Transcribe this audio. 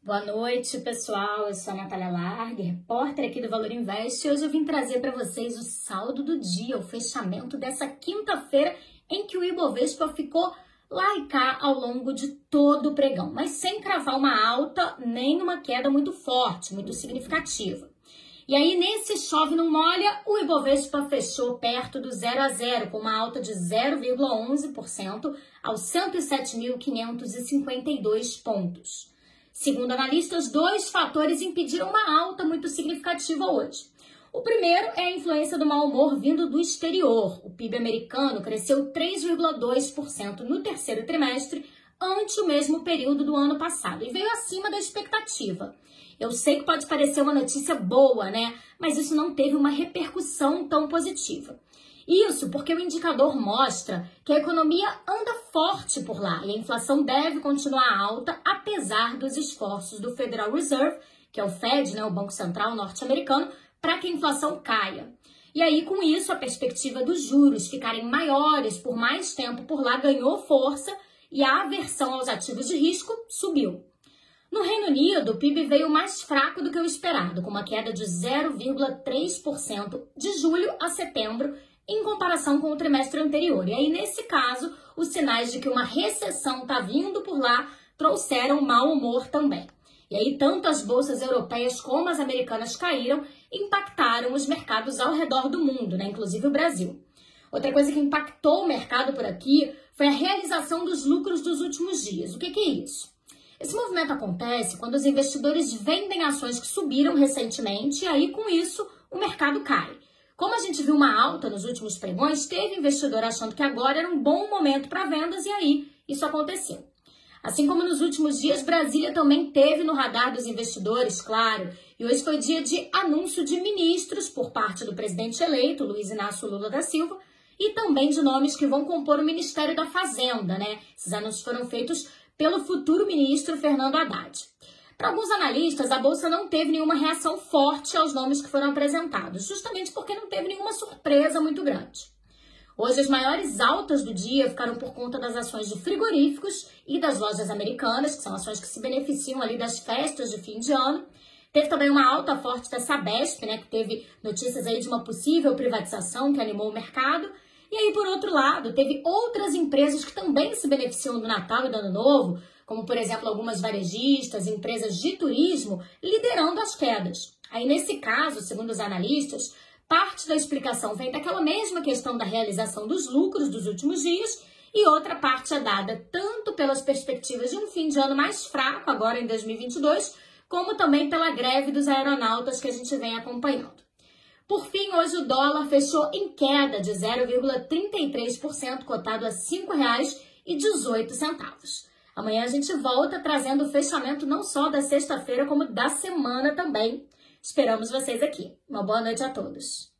Boa noite, pessoal. Eu sou a Natália Largue, repórter aqui do Valor Invest, e hoje eu vim trazer para vocês o saldo do dia, o fechamento dessa quinta-feira em que o Ibovespa ficou lá e cá ao longo de todo o pregão, mas sem cravar uma alta nem uma queda muito forte, muito significativa. E aí, nesse chove não molha, o Ibovespa fechou perto do 0 a 0, com uma alta de 0,11% aos 107.552 pontos. Segundo analistas, dois fatores impediram uma alta muito significativa hoje. O primeiro é a influência do mau humor vindo do exterior. O PIB americano cresceu 3,2% no terceiro trimestre, ante o mesmo período do ano passado, e veio acima da expectativa. Eu sei que pode parecer uma notícia boa, né? Mas isso não teve uma repercussão tão positiva. Isso porque o indicador mostra que a economia anda forte por lá e a inflação deve continuar alta, apesar dos esforços do Federal Reserve, que é o Fed, né, o Banco Central norte-americano, para que a inflação caia. E aí, com isso, a perspectiva dos juros ficarem maiores por mais tempo por lá ganhou força e a aversão aos ativos de risco subiu. No Reino Unido, o PIB veio mais fraco do que o esperado, com uma queda de 0,3% de julho a setembro em comparação com o trimestre anterior. E aí, nesse caso, os sinais de que uma recessão está vindo por lá trouxeram mau humor também. E aí, tanto as bolsas europeias como as americanas caíram, impactaram os mercados ao redor do mundo, né? inclusive o Brasil. Outra coisa que impactou o mercado por aqui foi a realização dos lucros dos últimos dias. O que, que é isso? Esse movimento acontece quando os investidores vendem ações que subiram recentemente e aí, com isso, o mercado cai. Como a gente viu uma alta nos últimos pregões, teve investidor achando que agora era um bom momento para vendas e aí isso aconteceu. Assim como nos últimos dias, Brasília também teve no radar dos investidores, claro, e hoje foi dia de anúncio de ministros por parte do presidente eleito, Luiz Inácio Lula da Silva, e também de nomes que vão compor o Ministério da Fazenda, né? Esses anúncios foram feitos pelo futuro ministro Fernando Haddad. Para alguns analistas, a bolsa não teve nenhuma reação forte aos nomes que foram apresentados, justamente porque não teve nenhuma surpresa muito grande. Hoje, as maiores altas do dia ficaram por conta das ações de frigoríficos e das lojas americanas, que são ações que se beneficiam ali das festas de fim de ano. Teve também uma alta forte da Sabesp, né, que teve notícias aí de uma possível privatização que animou o mercado. E aí, por outro lado, teve outras empresas que também se beneficiam do Natal e do Ano Novo, como por exemplo algumas varejistas, empresas de turismo, liderando as quedas. Aí nesse caso, segundo os analistas, parte da explicação vem daquela mesma questão da realização dos lucros dos últimos dias e outra parte é dada tanto pelas perspectivas de um fim de ano mais fraco agora em 2022, como também pela greve dos aeronautas que a gente vem acompanhando. Por fim, hoje o dólar fechou em queda de 0,33%, cotado a R$ 5,18. Amanhã a gente volta trazendo o fechamento não só da sexta-feira, como da semana também. Esperamos vocês aqui. Uma boa noite a todos.